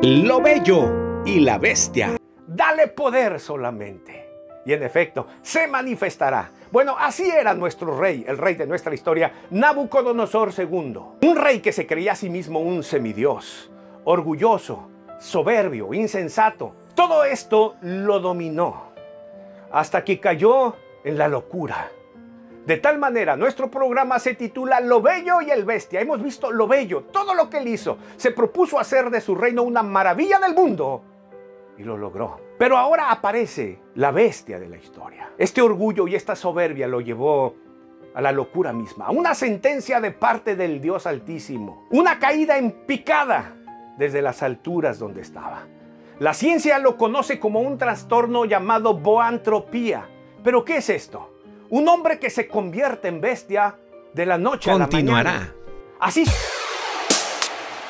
Lo bello y la bestia. Dale poder solamente. Y en efecto, se manifestará. Bueno, así era nuestro rey, el rey de nuestra historia, Nabucodonosor II. Un rey que se creía a sí mismo un semidios, orgulloso, soberbio, insensato. Todo esto lo dominó hasta que cayó en la locura. De tal manera, nuestro programa se titula Lo Bello y el Bestia. Hemos visto lo bello, todo lo que él hizo. Se propuso hacer de su reino una maravilla del mundo y lo logró. Pero ahora aparece la bestia de la historia. Este orgullo y esta soberbia lo llevó a la locura misma, a una sentencia de parte del Dios Altísimo, una caída en picada desde las alturas donde estaba. La ciencia lo conoce como un trastorno llamado boantropía. ¿Pero qué es esto? Un hombre que se convierte en bestia de la noche a la mañana. Continuará. Así